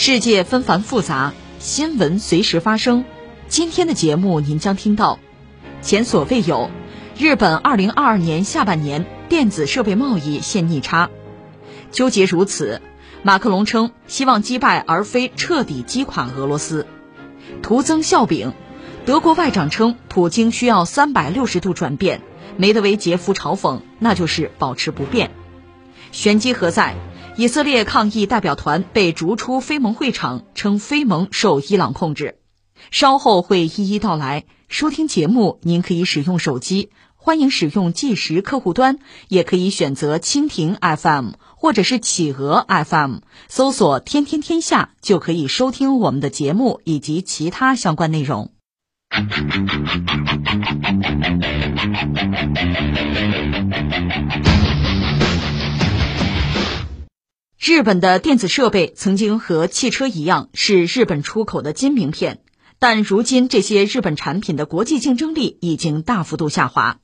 世界纷繁复杂，新闻随时发生。今天的节目您将听到：前所未有，日本2022年下半年电子设备贸易现逆差。纠结如此，马克龙称希望击败而非彻底击垮俄罗斯。徒增笑柄，德国外长称普京需要360度转变，梅德韦杰夫嘲讽那就是保持不变。玄机何在？以色列抗议代表团被逐出非盟会场，称非盟受伊朗控制。稍后会一一道来。收听节目，您可以使用手机，欢迎使用计时客户端，也可以选择蜻蜓 FM 或者是企鹅 FM，搜索“天天天下”就可以收听我们的节目以及其他相关内容。日本的电子设备曾经和汽车一样是日本出口的金名片，但如今这些日本产品的国际竞争力已经大幅度下滑。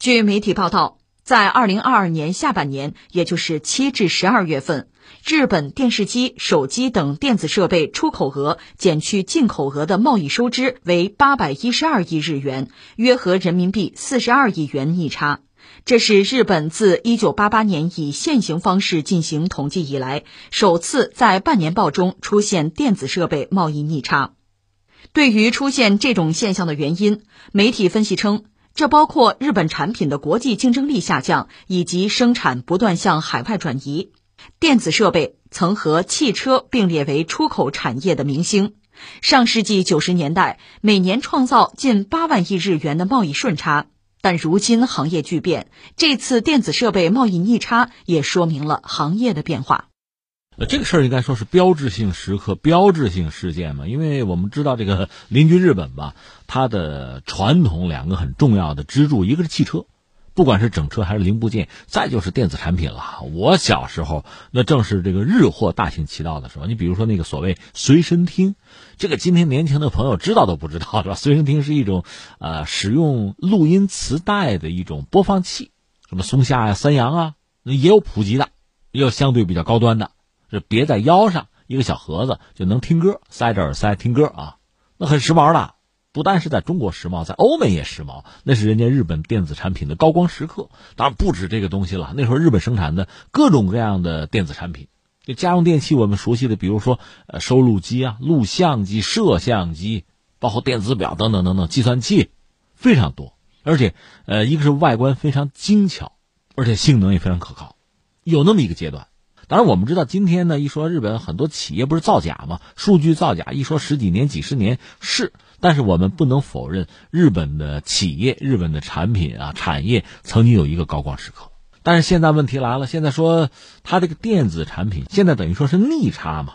据媒体报道，在二零二二年下半年，也就是七至十二月份，日本电视机、手机等电子设备出口额减去进口额的贸易收支为八百一十二亿日元，约合人民币四十二亿元逆差。这是日本自1988年以现行方式进行统计以来，首次在半年报中出现电子设备贸易逆差。对于出现这种现象的原因，媒体分析称，这包括日本产品的国际竞争力下降，以及生产不断向海外转移。电子设备曾和汽车并列为出口产业的明星，上世纪九十年代每年创造近八万亿日元的贸易顺差。但如今行业巨变，这次电子设备贸易逆差也说明了行业的变化。呃，这个事儿应该说是标志性时刻、标志性事件嘛，因为我们知道这个邻居日本吧，它的传统两个很重要的支柱，一个是汽车。不管是整车还是零部件，再就是电子产品了。我小时候那正是这个日货大行其道的时候。你比如说那个所谓随身听，这个今天年轻的朋友知道都不知道是吧？随身听是一种呃使用录音磁带的一种播放器，什么松下呀、三洋啊，也有普及的，也有相对比较高端的，是别在腰上一个小盒子就能听歌，塞着耳塞听歌啊，那很时髦的。不但是在中国时髦，在欧美也时髦，那是人家日本电子产品的高光时刻。当然不止这个东西了，那时候日本生产的各种各样的电子产品，就家用电器我们熟悉的，比如说呃收录机啊、录像机、摄像机，包括电子表等等等等，计算器非常多，而且呃一个是外观非常精巧，而且性能也非常可靠。有那么一个阶段，当然我们知道今天呢，一说日本很多企业不是造假吗？数据造假，一说十几年、几十年是。但是我们不能否认，日本的企业、日本的产品啊产业曾经有一个高光时刻。但是现在问题来了，现在说它这个电子产品现在等于说是逆差嘛，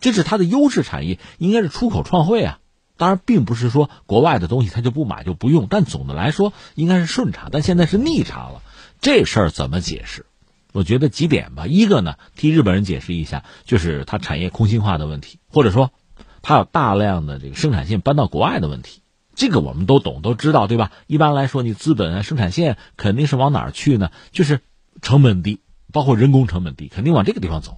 这是它的优势产业，应该是出口创汇啊。当然，并不是说国外的东西它就不买就不用，但总的来说应该是顺差。但现在是逆差了，这事儿怎么解释？我觉得几点吧。一个呢，替日本人解释一下，就是它产业空心化的问题，或者说。它有大量的这个生产线搬到国外的问题，这个我们都懂都知道，对吧？一般来说，你资本啊、生产线肯定是往哪儿去呢？就是成本低，包括人工成本低，肯定往这个地方走。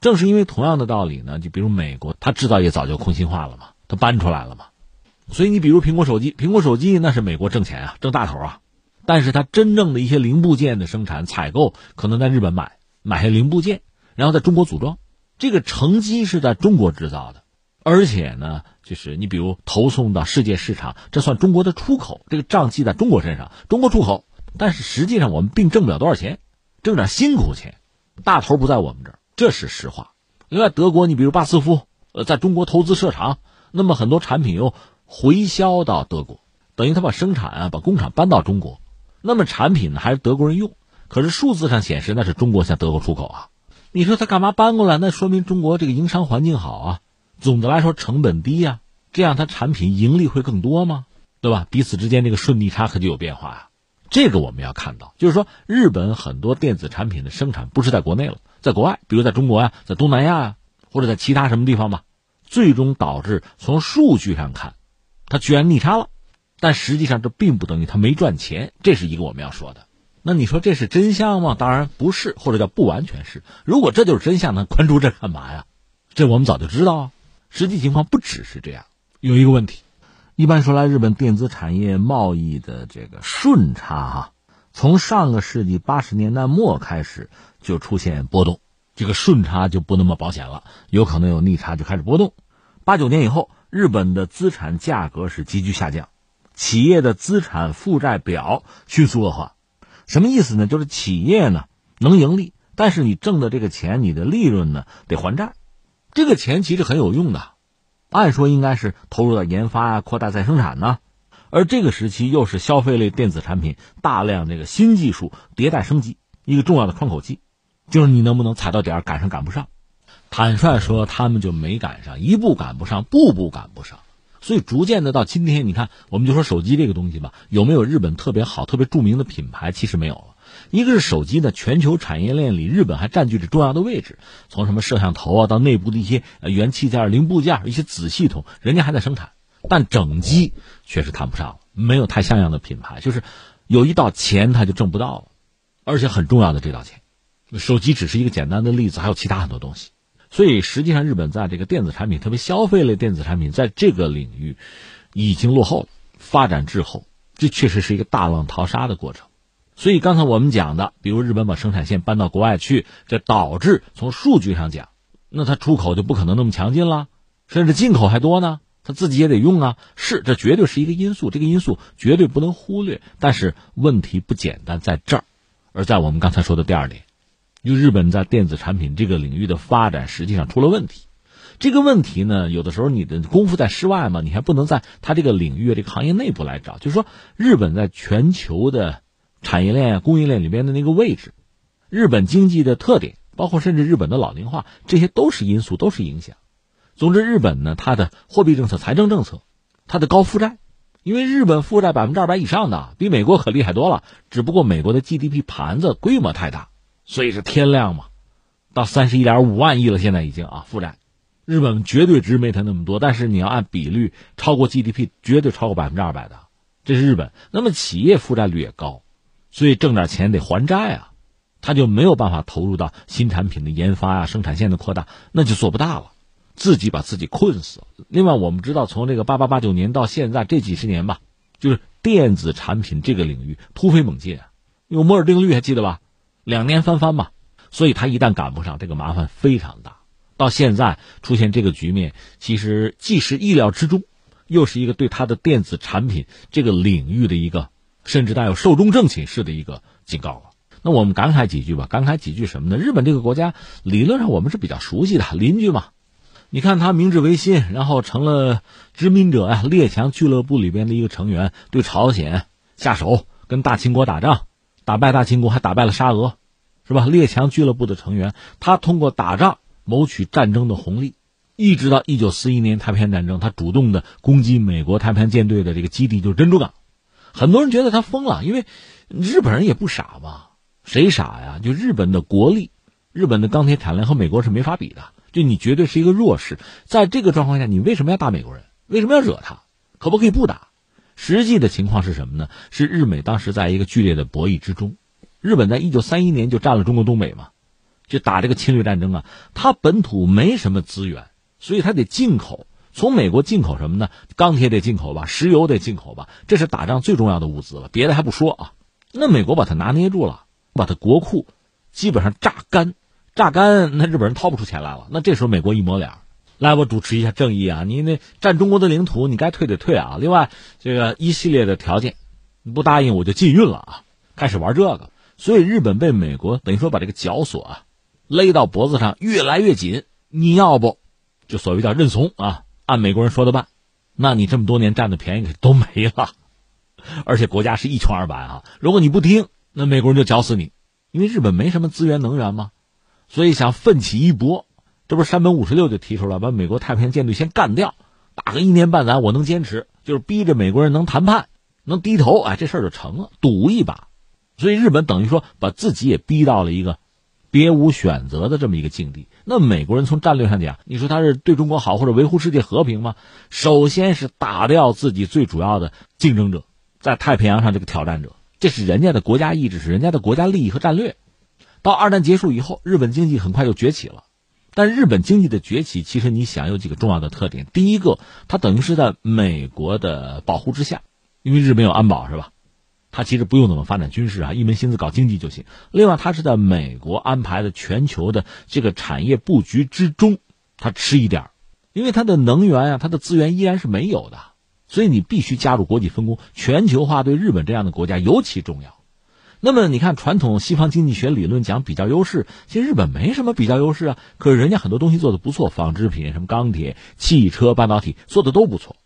正是因为同样的道理呢，就比如美国，它制造业早就空心化了嘛，它搬出来了嘛。所以你比如苹果手机，苹果手机那是美国挣钱啊，挣大头啊，但是它真正的一些零部件的生产采购，可能在日本买买些零部件，然后在中国组装，这个成机是在中国制造的。而且呢，就是你比如投送到世界市场，这算中国的出口，这个账记在中国身上，中国出口。但是实际上我们并挣不了多少钱，挣点辛苦钱，大头不在我们这儿，这是实话。另外，德国你比如巴斯夫，呃，在中国投资设厂，那么很多产品又回销到德国，等于他把生产啊，把工厂搬到中国，那么产品呢还是德国人用，可是数字上显示那是中国向德国出口啊。你说他干嘛搬过来？那说明中国这个营商环境好啊。总的来说成本低呀，这样它产品盈利会更多吗？对吧？彼此之间这个顺逆差可就有变化呀。这个我们要看到，就是说日本很多电子产品的生产不是在国内了，在国外，比如在中国呀，在东南亚呀，或者在其他什么地方吧，最终导致从数据上看，它居然逆差了。但实际上这并不等于它没赚钱，这是一个我们要说的。那你说这是真相吗？当然不是，或者叫不完全是。如果这就是真相，那关注这干嘛呀？这我们早就知道啊。实际情况不只是这样，有一个问题。一般说来，日本电子产业贸易的这个顺差啊，从上个世纪八十年代末开始就出现波动，这个顺差就不那么保险了，有可能有逆差就开始波动。八九年以后，日本的资产价格是急剧下降，企业的资产负债表迅速恶化。什么意思呢？就是企业呢能盈利，但是你挣的这个钱，你的利润呢得还债，这个钱其实很有用的。按说应该是投入到研发啊，扩大再生产呢，而这个时期又是消费类电子产品大量这个新技术迭代升级一个重要的窗口期，就是你能不能踩到点，赶上赶不上。坦率说，他们就没赶上，一步赶不上，步步赶不上，所以逐渐的到今天，你看，我们就说手机这个东西吧，有没有日本特别好、特别著名的品牌？其实没有了。一个是手机的全球产业链里，日本还占据着重要的位置。从什么摄像头啊，到内部的一些元器件、零部件、一些子系统，人家还在生产，但整机确实谈不上，没有太像样的品牌。就是有一道钱，他就挣不到了，而且很重要的这道钱。手机只是一个简单的例子，还有其他很多东西。所以实际上，日本在这个电子产品，特别消费类电子产品，在这个领域已经落后了，发展滞后。这确实是一个大浪淘沙的过程。所以刚才我们讲的，比如日本把生产线搬到国外去，这导致从数据上讲，那它出口就不可能那么强劲了，甚至进口还多呢，它自己也得用啊。是，这绝对是一个因素，这个因素绝对不能忽略。但是问题不简单在这儿，而在我们刚才说的第二点，就日本在电子产品这个领域的发展实际上出了问题。这个问题呢，有的时候你的功夫在室外嘛，你还不能在它这个领域、这个行业内部来找。就是说，日本在全球的。产业链、供应链里边的那个位置，日本经济的特点，包括甚至日本的老龄化，这些都是因素，都是影响。总之，日本呢，它的货币政策、财政政策，它的高负债，因为日本负债百分之二百以上的，比美国可厉害多了。只不过美国的 GDP 盘子规模太大，所以是天量嘛，到三十一点五万亿了，现在已经啊负债。日本绝对值没它那么多，但是你要按比率超过 GDP，绝对超过百分之二百的，这是日本。那么企业负债率也高。所以挣点钱得还债啊，他就没有办法投入到新产品的研发啊、生产线的扩大，那就做不大了，自己把自己困死。另外，我们知道从这个八八八九年到现在这几十年吧，就是电子产品这个领域突飞猛进啊，有摩尔定律还记得吧？两年翻番嘛，所以他一旦赶不上，这个麻烦非常大。到现在出现这个局面，其实既是意料之中，又是一个对他的电子产品这个领域的一个。甚至带有寿终正寝式的一个警告了。那我们感慨几句吧，感慨几句什么呢？日本这个国家理论上我们是比较熟悉的邻居嘛。你看他明治维新，然后成了殖民者呀，列强俱乐部里边的一个成员，对朝鲜下手，跟大清国打仗，打败大清国，还打败了沙俄，是吧？列强俱乐部的成员，他通过打仗谋取战争的红利，一直到一九四一年太平洋战争，他主动的攻击美国太平洋舰队的这个基地，就是珍珠港。很多人觉得他疯了，因为日本人也不傻嘛，谁傻呀？就日本的国力，日本的钢铁产量和美国是没法比的，就你绝对是一个弱势。在这个状况下，你为什么要打美国人？为什么要惹他？可不可以不打？实际的情况是什么呢？是日美当时在一个剧烈的博弈之中，日本在一九三一年就占了中国东北嘛，就打这个侵略战争啊。他本土没什么资源，所以他得进口。从美国进口什么呢？钢铁得进口吧，石油得进口吧，这是打仗最重要的物资了。别的还不说啊，那美国把它拿捏住了，把它国库基本上榨干，榨干，那日本人掏不出钱来了。那这时候美国一抹脸，来，我主持一下正义啊，你那占中国的领土，你该退得退啊。另外，这个一系列的条件，你不答应我就禁运了啊，开始玩这个。所以日本被美国等于说把这个绞索啊勒到脖子上越来越紧，你要不就所谓叫认怂啊。按美国人说的办，那你这么多年占的便宜可都没了，而且国家是一穷二白啊！如果你不听，那美国人就绞死你，因为日本没什么资源能源嘛，所以想奋起一搏，这不是山本五十六就提出了把美国太平洋舰队先干掉，打个一年半载，我能坚持，就是逼着美国人能谈判，能低头，哎，这事儿就成了，赌一把。所以日本等于说把自己也逼到了一个别无选择的这么一个境地。那美国人从战略上讲，你说他是对中国好或者维护世界和平吗？首先是打掉自己最主要的竞争者，在太平洋上这个挑战者，这是人家的国家意志，是人家的国家利益和战略。到二战结束以后，日本经济很快就崛起了。但日本经济的崛起，其实你想有几个重要的特点。第一个，它等于是在美国的保护之下，因为日本有安保，是吧？他其实不用怎么发展军事啊，一门心思搞经济就行。另外，他是在美国安排的全球的这个产业布局之中，他吃一点因为他的能源啊，他的资源依然是没有的，所以你必须加入国际分工。全球化对日本这样的国家尤其重要。那么你看，传统西方经济学理论讲比较优势，其实日本没什么比较优势啊。可是人家很多东西做的不错，纺织品、什么钢铁、汽车、半导体做的都不错。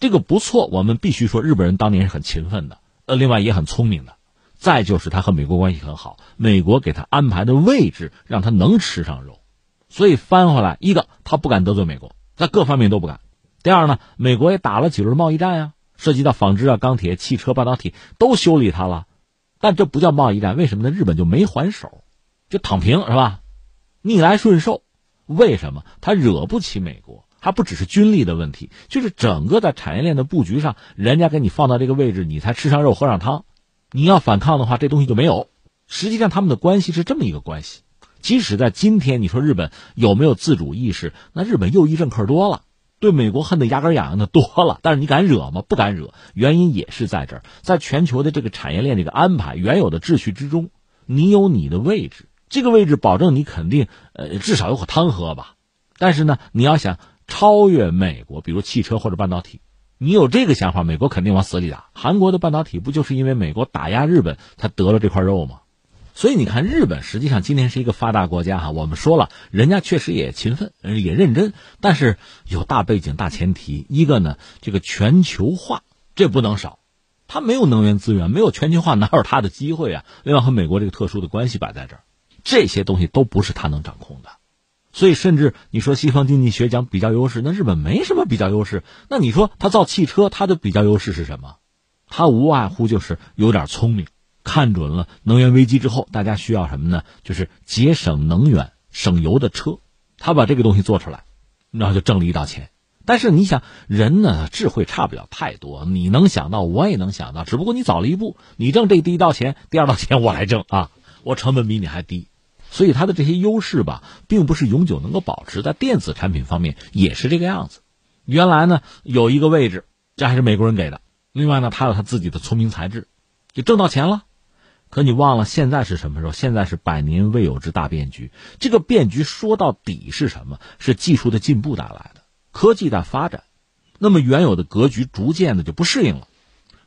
这个不错，我们必须说日本人当年是很勤奋的，呃，另外也很聪明的。再就是他和美国关系很好，美国给他安排的位置让他能吃上肉，所以翻回来一个他不敢得罪美国，在各方面都不敢。第二呢，美国也打了几轮贸易战呀，涉及到纺织啊、钢铁、汽车、半导体都修理他了。但这不叫贸易战，为什么呢？日本就没还手，就躺平是吧？逆来顺受，为什么？他惹不起美国，还不只是军力的问题，就是整个在产业链的布局上，人家给你放到这个位置，你才吃上肉喝上汤。你要反抗的话，这东西就没有。实际上，他们的关系是这么一个关系。即使在今天，你说日本有没有自主意识？那日本右翼政客多了。对美国恨得牙根痒痒的多了，但是你敢惹吗？不敢惹，原因也是在这儿，在全球的这个产业链这个安排原有的秩序之中，你有你的位置，这个位置保证你肯定呃至少有口汤喝吧。但是呢，你要想超越美国，比如汽车或者半导体，你有这个想法，美国肯定往死里打。韩国的半导体不就是因为美国打压日本才得了这块肉吗？所以你看，日本实际上今天是一个发达国家哈。我们说了，人家确实也勤奋，也认真，但是有大背景、大前提。一个呢，这个全球化这不能少，它没有能源资源，没有全球化，哪有它的机会啊？另外，和美国这个特殊的关系摆在这儿，这些东西都不是他能掌控的。所以，甚至你说西方经济学讲比较优势，那日本没什么比较优势。那你说他造汽车，他的比较优势是什么？他无外乎就是有点聪明。看准了能源危机之后，大家需要什么呢？就是节省能源、省油的车。他把这个东西做出来，然后就挣了一道钱。但是你想，人呢，智慧差不了太多。你能想到，我也能想到，只不过你早了一步。你挣这第一道钱，第二道钱我来挣啊，我成本比你还低。所以他的这些优势吧，并不是永久能够保持。在电子产品方面也是这个样子。原来呢，有一个位置，这还是美国人给的。另外呢，他有他自己的聪明才智，就挣到钱了。可你忘了现在是什么时候？现在是百年未有之大变局。这个变局说到底是什么？是技术的进步带来的，科技的发展。那么原有的格局逐渐的就不适应了。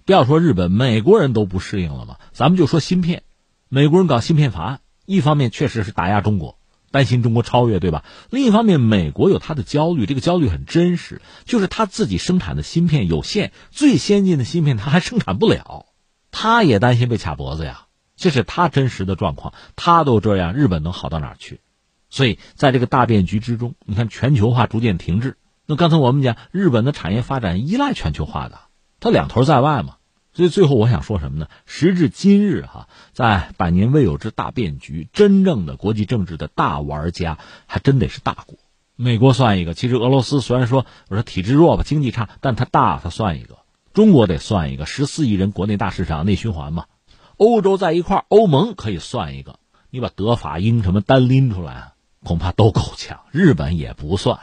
不要说日本，美国人都不适应了嘛。咱们就说芯片，美国人搞芯片法案，一方面确实是打压中国，担心中国超越，对吧？另一方面，美国有他的焦虑，这个焦虑很真实，就是他自己生产的芯片有限，最先进的芯片他还生产不了，他也担心被卡脖子呀。这是他真实的状况，他都这样，日本能好到哪去？所以在这个大变局之中，你看全球化逐渐停滞。那刚才我们讲，日本的产业发展依赖全球化的，它两头在外嘛。所以最后我想说什么呢？时至今日，哈，在百年未有之大变局，真正的国际政治的大玩家，还真得是大国。美国算一个，其实俄罗斯虽然说我说体制弱吧，经济差，但它大，它算一个。中国得算一个，十四亿人国内大市场内循环嘛。欧洲在一块欧盟可以算一个。你把德法英什么单拎出来，恐怕都够呛。日本也不算，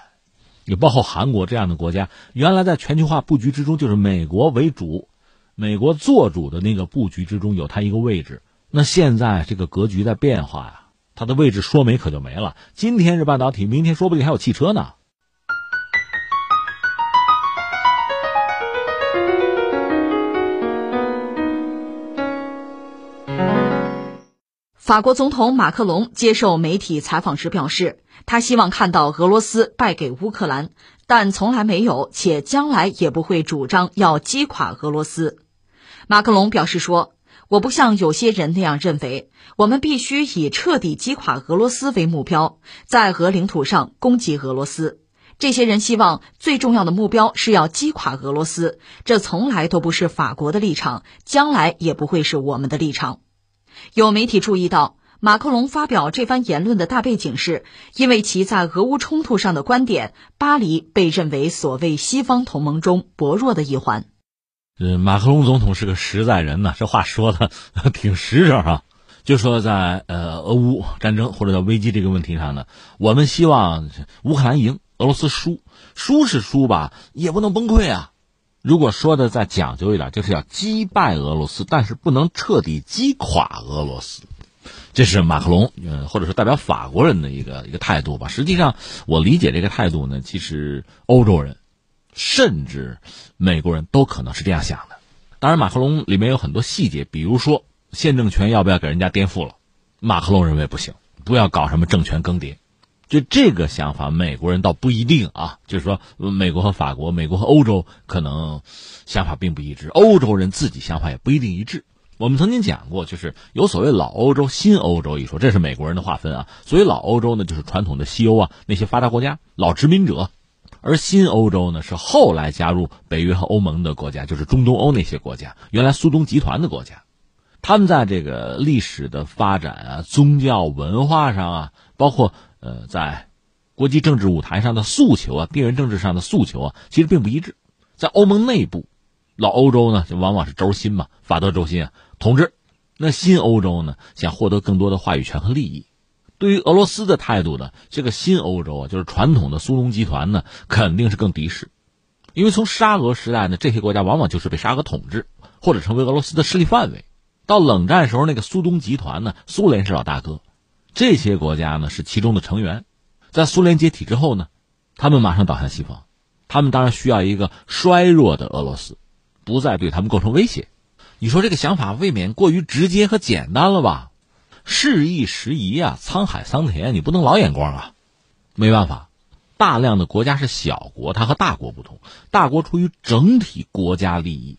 也包括韩国这样的国家，原来在全球化布局之中就是美国为主，美国做主的那个布局之中有它一个位置。那现在这个格局在变化呀，它的位置说没可就没了。今天是半导体，明天说不定还有汽车呢。法国总统马克龙接受媒体采访时表示，他希望看到俄罗斯败给乌克兰，但从来没有，且将来也不会主张要击垮俄罗斯。马克龙表示说：“我不像有些人那样认为，我们必须以彻底击垮俄罗斯为目标，在俄领土上攻击俄罗斯。这些人希望最重要的目标是要击垮俄罗斯，这从来都不是法国的立场，将来也不会是我们的立场。有媒体注意到，马克龙发表这番言论的大背景是，因为其在俄乌冲突上的观点，巴黎被认为所谓西方同盟中薄弱的一环。呃，马克龙总统是个实在人呢，这话说的 挺实诚啊。就说在呃俄乌战争或者在危机这个问题上呢，我们希望乌克兰赢，俄罗斯输，输是输吧，也不能崩溃啊。如果说的再讲究一点，就是要击败俄罗斯，但是不能彻底击垮俄罗斯。这是马克龙，呃，或者说代表法国人的一个一个态度吧。实际上，我理解这个态度呢，其实欧洲人，甚至美国人都可能是这样想的。当然，马克龙里面有很多细节，比如说。现政权要不要给人家颠覆了？马克龙认为不行，不要搞什么政权更迭。就这个想法，美国人倒不一定啊。就是说，美国和法国、美国和欧洲可能想法并不一致，欧洲人自己想法也不一定一致。我们曾经讲过，就是有所谓老欧洲、新欧洲一说，这是美国人的划分啊。所以老欧洲呢，就是传统的西欧啊，那些发达国家、老殖民者；而新欧洲呢，是后来加入北约和欧盟的国家，就是中东欧那些国家，原来苏东集团的国家。他们在这个历史的发展啊、宗教文化上啊，包括呃在国际政治舞台上的诉求啊、地缘政治上的诉求啊，其实并不一致。在欧盟内部，老欧洲呢就往往是轴心嘛，法德轴心啊统治；那新欧洲呢想获得更多的话语权和利益。对于俄罗斯的态度呢，这个新欧洲啊，就是传统的苏东集团呢，肯定是更敌视，因为从沙俄时代呢，这些国家往往就是被沙俄统治或者成为俄罗斯的势力范围。到冷战时候，那个苏东集团呢，苏联是老大哥，这些国家呢是其中的成员。在苏联解体之后呢，他们马上倒向西方，他们当然需要一个衰弱的俄罗斯，不再对他们构成威胁。你说这个想法未免过于直接和简单了吧？事易时移啊，沧海桑田，你不能老眼光啊。没办法，大量的国家是小国，它和大国不同，大国出于整体国家利益。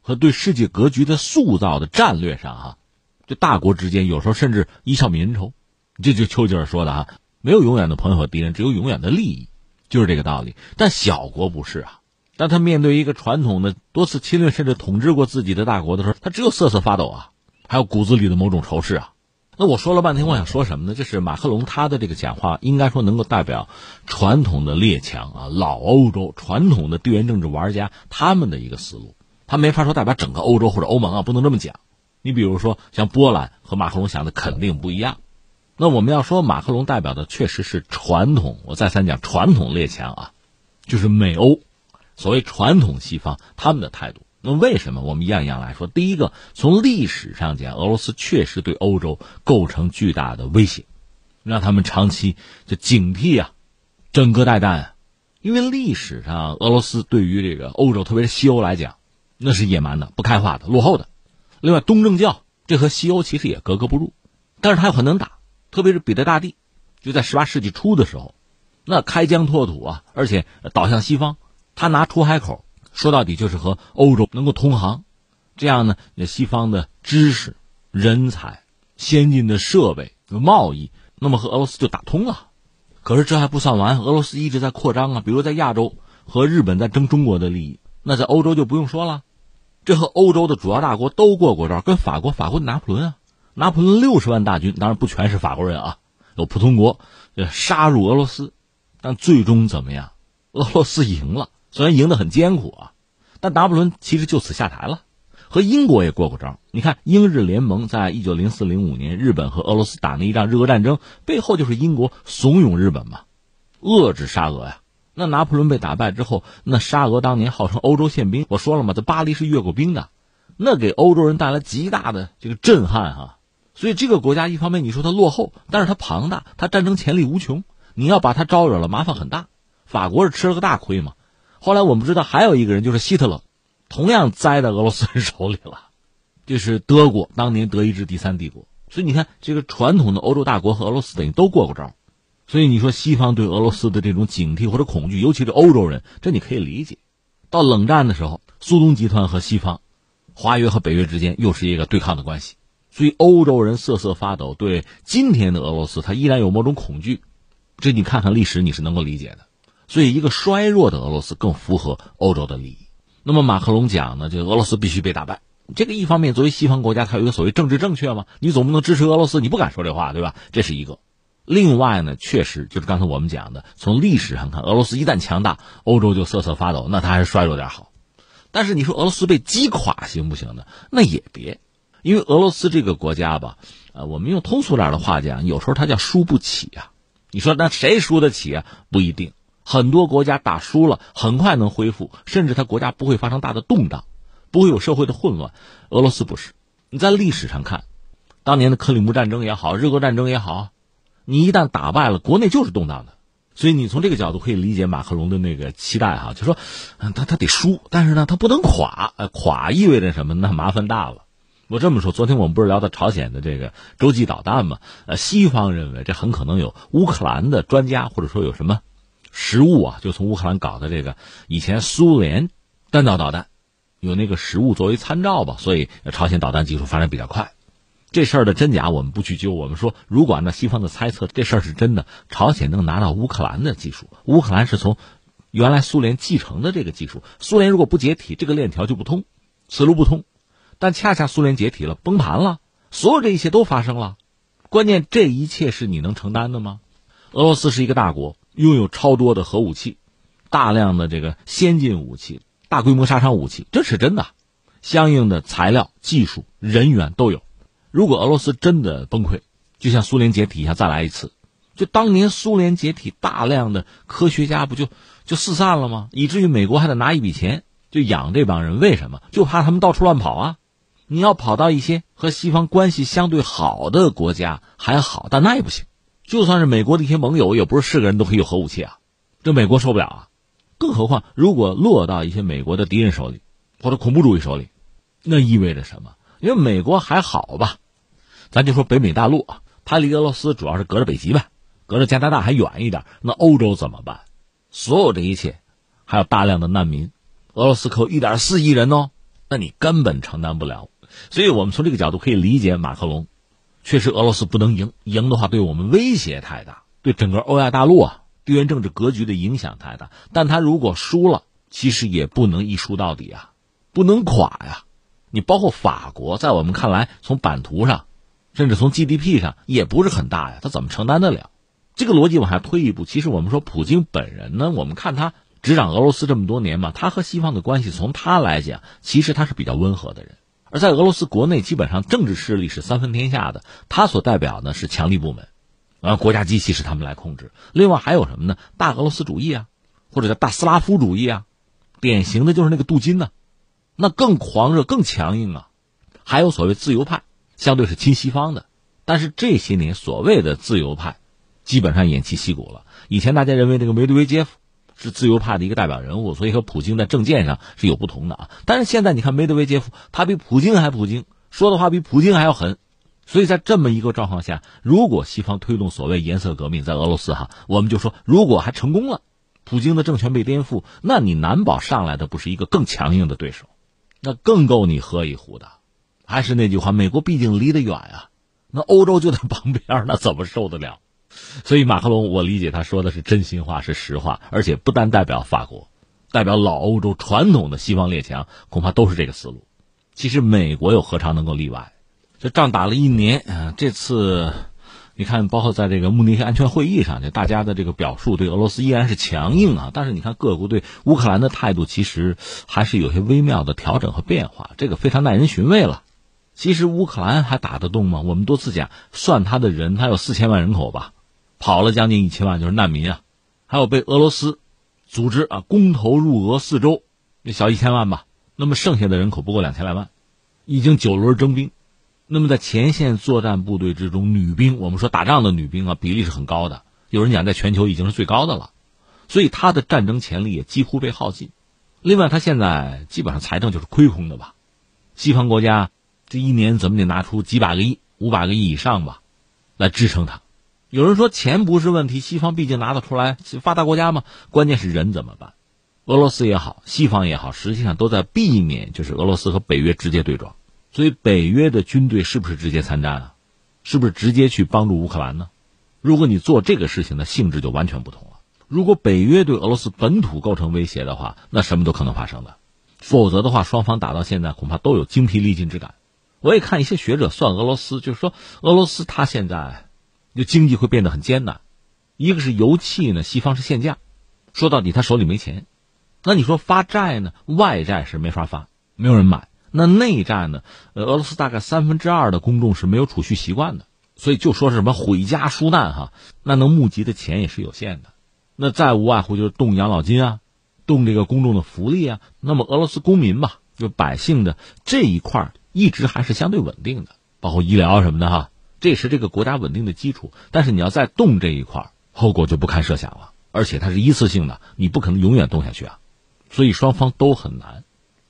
和对世界格局的塑造的战略上，哈，这大国之间有时候甚至一笑泯恩仇，这就丘吉尔说的哈，没有永远的朋友和敌人，只有永远的利益，就是这个道理。但小国不是啊，当他面对一个传统的多次侵略甚至统治过自己的大国的时候，他只有瑟瑟发抖啊，还有骨子里的某种仇视啊。那我说了半天，我想说什么呢？就是马克龙他的这个讲话，应该说能够代表传统的列强啊，老欧洲传统的地缘政治玩家他们的一个思路。他没法说代表整个欧洲或者欧盟啊，不能这么讲。你比如说，像波兰和马克龙想的肯定不一样。那我们要说马克龙代表的确实是传统，我再三讲传统列强啊，就是美欧，所谓传统西方他们的态度。那为什么我们一样一样来说？第一个，从历史上讲，俄罗斯确实对欧洲构成巨大的威胁，让他们长期就警惕啊，整个带弹。因为历史上俄罗斯对于这个欧洲，特别是西欧来讲。那是野蛮的、不开化的、落后的。另外，东正教这和西欧其实也格格不入，但是他又很能打，特别是彼得大帝，就在十八世纪初的时候，那开疆拓土啊，而且倒向西方，他拿出海口，说到底就是和欧洲能够通航，这样呢，西方的知识、人才、先进的设备、贸易，那么和俄罗斯就打通了。可是这还不算完，俄罗斯一直在扩张啊，比如在亚洲和日本在争中国的利益。那在欧洲就不用说了，这和欧洲的主要大国都过过招，跟法国，法国拿破仑啊，拿破仑六十万大军，当然不全是法国人啊，有普通国，杀入俄罗斯，但最终怎么样？俄罗斯赢了，虽然赢得很艰苦啊，但拿破仑其实就此下台了。和英国也过过招，你看英日联盟在一九零四零五年日本和俄罗斯打那一仗日俄战争，背后就是英国怂恿日本嘛，遏制沙俄呀。那拿破仑被打败之后，那沙俄当年号称欧洲宪兵，我说了嘛，在巴黎是越过兵的，那给欧洲人带来极大的这个震撼哈。所以这个国家一方面你说它落后，但是它庞大，它战争潜力无穷，你要把它招惹了，麻烦很大。法国是吃了个大亏嘛。后来我们知道还有一个人就是希特勒，同样栽在俄罗斯人手里了，就是德国当年德意志第三帝国。所以你看，这个传统的欧洲大国和俄罗斯等于都过过招。所以你说西方对俄罗斯的这种警惕或者恐惧，尤其是欧洲人，这你可以理解。到冷战的时候，苏东集团和西方华约和北约之间又是一个对抗的关系，所以欧洲人瑟瑟发抖，对今天的俄罗斯他依然有某种恐惧。这你看看历史，你是能够理解的。所以，一个衰弱的俄罗斯更符合欧洲的利益。那么，马克龙讲呢，就俄罗斯必须被打败。这个一方面，作为西方国家，它有一个所谓政治正确嘛，你总不能支持俄罗斯，你不敢说这话，对吧？这是一个。另外呢，确实就是刚才我们讲的，从历史上看，俄罗斯一旦强大，欧洲就瑟瑟发抖，那它还是衰弱点好。但是你说俄罗斯被击垮行不行呢？那也别，因为俄罗斯这个国家吧，呃，我们用通俗点的话讲，有时候它叫输不起啊。你说那谁输得起啊？不一定，很多国家打输了很快能恢复，甚至他国家不会发生大的动荡，不会有社会的混乱。俄罗斯不是，你在历史上看，当年的克里姆战争也好，日俄战争也好，你一旦打败了，国内就是动荡的。所以你从这个角度可以理解马克龙的那个期待哈，就说，他他得输，但是呢，他不能垮，呃垮意味着什么？那麻烦大了。我这么说，昨天我们不是聊到朝鲜的这个洲际导弹吗？呃，西方认为这很可能有乌克兰的专家或者说有什么实物啊，就从乌克兰搞的这个以前苏联弹道导弹有那个实物作为参照吧，所以朝鲜导弹技术发展比较快。这事儿的真假我们不去究，我们说如果按照西方的猜测，这事儿是真的，朝鲜能拿到乌克兰的技术，乌克兰是从原来苏联继承的这个技术，苏联如果不解体，这个链条就不通，此路不通。但恰恰苏联解体了，崩盘了，所有这一切都发生了。关键这一切是你能承担的吗？俄罗斯是一个大国，拥有超多的核武器，大量的这个先进武器、大规模杀伤武器，这是真的。相应的材料、技术、人员都有。如果俄罗斯真的崩溃，就像苏联解体一样，再来一次，就当年苏联解体，大量的科学家不就就四散了吗？以至于美国还得拿一笔钱就养这帮人，为什么？就怕他们到处乱跑啊。你要跑到一些和西方关系相对好的国家还好，但那也不行。就算是美国的一些盟友，也不是是个人都可以有核武器啊，这美国受不了啊。更何况，如果落到一些美国的敌人手里，或者恐怖主义手里，那意味着什么？因为美国还好吧，咱就说北美大陆啊，它离俄罗斯主要是隔着北极呗，隔着加拿大还远一点。那欧洲怎么办？所有这一切，还有大量的难民，俄罗斯可有一点四亿人哦，那你根本承担不了。所以我们从这个角度可以理解马克龙，确实俄罗斯不能赢，赢的话对我们威胁太大，对整个欧亚大陆啊地缘政治格局的影响太大。但他如果输了，其实也不能一输到底啊，不能垮呀。你包括法国，在我们看来，从版图上，甚至从 GDP 上也不是很大呀，他怎么承担得了？这个逻辑往下推一步，其实我们说普京本人呢，我们看他执掌俄罗斯这么多年嘛，他和西方的关系，从他来讲，其实他是比较温和的人。而在俄罗斯国内，基本上政治势力是三分天下的，他所代表呢是强力部门，啊，国家机器是他们来控制。另外还有什么呢？大俄罗斯主义啊，或者叫大斯拉夫主义啊，典型的就是那个杜金呢，那更狂热、更强硬啊。还有所谓自由派，相对是亲西方的，但是这些年所谓的自由派，基本上偃旗息鼓了。以前大家认为这个梅德韦杰夫。是自由派的一个代表人物，所以和普京在政见上是有不同的啊。但是现在你看梅德韦杰夫，他比普京还普京，说的话比普京还要狠。所以在这么一个状况下，如果西方推动所谓颜色革命在俄罗斯哈，我们就说如果还成功了，普京的政权被颠覆，那你难保上来的不是一个更强硬的对手，那更够你喝一壶的。还是那句话，美国毕竟离得远啊，那欧洲就在旁边，那怎么受得了？所以马克龙，我理解他说的是真心话，是实话，而且不单代表法国，代表老欧洲传统的西方列强，恐怕都是这个思路。其实美国又何尝能够例外？这仗打了一年啊，这次你看，包括在这个慕尼黑安全会议上，这大家的这个表述对俄罗斯依然是强硬啊。但是你看各国对乌克兰的态度，其实还是有些微妙的调整和变化，这个非常耐人寻味了。其实乌克兰还打得动吗？我们多次讲，算他的人，他有四千万人口吧。跑了将近一千万，就是难民啊，还有被俄罗斯组织啊公投入俄四周，也小一千万吧。那么剩下的人口不过两千来万，已经九轮征兵。那么在前线作战部队之中，女兵我们说打仗的女兵啊比例是很高的，有人讲在全球已经是最高的了。所以他的战争潜力也几乎被耗尽。另外，他现在基本上财政就是亏空的吧？西方国家这一年怎么得拿出几百个亿、五百个亿以上吧，来支撑他。有人说钱不是问题，西方毕竟拿得出来，发达国家嘛。关键是人怎么办？俄罗斯也好，西方也好，实际上都在避免就是俄罗斯和北约直接对撞。所以，北约的军队是不是直接参战啊？是不是直接去帮助乌克兰呢？如果你做这个事情的性质就完全不同了。如果北约对俄罗斯本土构成威胁的话，那什么都可能发生的。否则的话，双方打到现在恐怕都有精疲力尽之感。我也看一些学者算俄罗斯，就是说俄罗斯它现在就经济会变得很艰难。一个是油气呢，西方是限价，说到底他手里没钱。那你说发债呢？外债是没法发，没有人买。那内债呢？呃，俄罗斯大概三分之二的公众是没有储蓄习惯的，所以就说是什么毁家纾难哈，那能募集的钱也是有限的。那再无外乎就是动养老金啊，动这个公众的福利啊。那么俄罗斯公民吧，就百姓的这一块一直还是相对稳定的，包括医疗什么的哈，这也是这个国家稳定的基础。但是你要再动这一块，后果就不堪设想了。而且它是一次性的，你不可能永远动下去啊。所以双方都很难。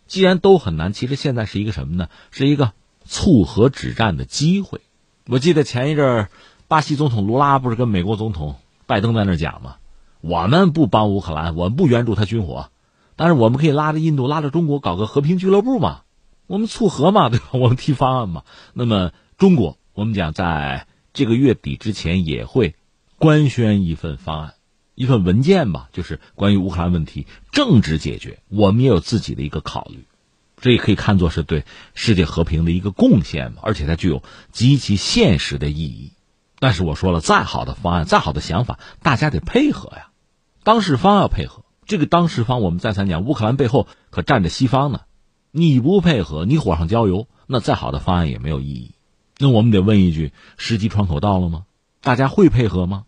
既然都很难，其实现在是一个什么呢？是一个促和止战的机会。我记得前一阵儿，巴西总统卢拉不是跟美国总统拜登在那讲吗？我们不帮乌克兰，我们不援助他军火，但是我们可以拉着印度、拉着中国搞个和平俱乐部嘛，我们促和嘛，对吧？我们提方案嘛。那么中国，我们讲在这个月底之前也会官宣一份方案，一份文件吧，就是关于乌克兰问题政治解决，我们也有自己的一个考虑，这也可以看作是对世界和平的一个贡献嘛，而且它具有极其现实的意义。但是我说了，再好的方案，再好的想法，大家得配合呀。当事方要配合，这个当事方我们再三讲，乌克兰背后可站着西方呢。你不配合，你火上浇油，那再好的方案也没有意义。那我们得问一句：时机窗口到了吗？大家会配合吗？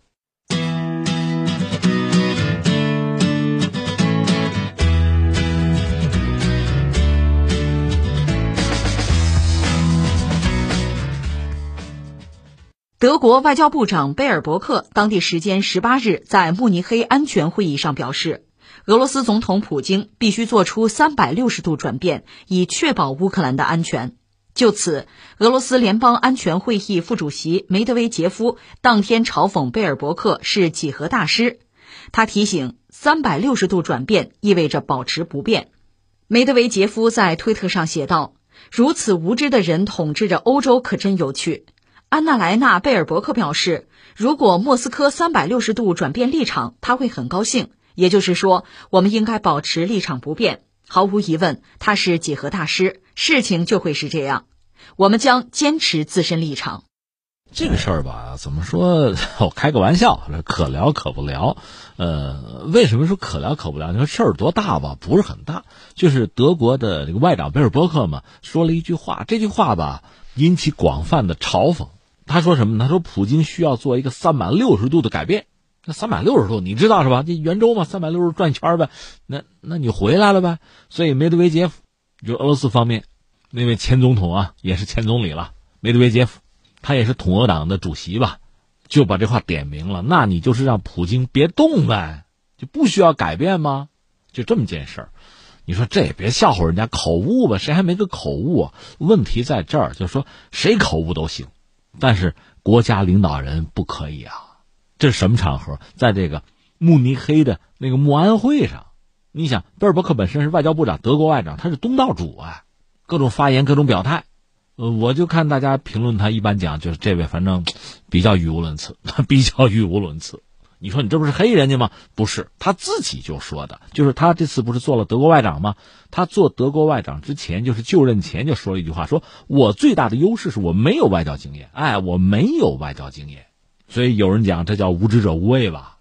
德国外交部长贝尔伯克当地时间十八日在慕尼黑安全会议上表示，俄罗斯总统普京必须做出三百六十度转变，以确保乌克兰的安全。就此，俄罗斯联邦安全会议副主席梅德韦杰夫当天嘲讽贝尔伯克是几何大师。他提醒，三百六十度转变意味着保持不变。梅德韦杰夫在推特上写道：“如此无知的人统治着欧洲，可真有趣。”安娜莱娜·贝尔伯克表示，如果莫斯科三百六十度转变立场，他会很高兴。也就是说，我们应该保持立场不变。毫无疑问，他是几何大师，事情就会是这样。我们将坚持自身立场。这个事儿吧，怎么说？我开个玩笑，可聊可不聊。呃，为什么说可聊可不聊？你说事儿多大吧？不是很大。就是德国的这个外长贝尔伯克嘛，说了一句话，这句话吧，引起广泛的嘲讽。他说什么？他说普京需要做一个三百六十度的改变。那三百六十度，你知道是吧？这圆周嘛，三百六十转一圈呗。那那你回来了呗。所以梅德韦杰夫，就俄罗斯方面那位前总统啊，也是前总理了，梅德韦杰夫，他也是统俄党的主席吧，就把这话点明了。那你就是让普京别动呗，就不需要改变吗？就这么件事儿。你说这也别笑话人家口误吧？谁还没个口误？问题在这儿，就是说谁口误都行。但是国家领导人不可以啊！这是什么场合？在这个慕尼黑的那个慕安会上，你想，贝尔伯克本身是外交部长，德国外长，他是东道主啊，各种发言，各种表态。呃，我就看大家评论他，一般讲就是这位，反正比较语无伦次，比较语无伦次。你说你这不是黑人家吗？不是，他自己就说的，就是他这次不是做了德国外长吗？他做德国外长之前，就是就任前就说了一句话，说我最大的优势是我没有外交经验，哎，我没有外交经验，所以有人讲这叫无知者无畏吧。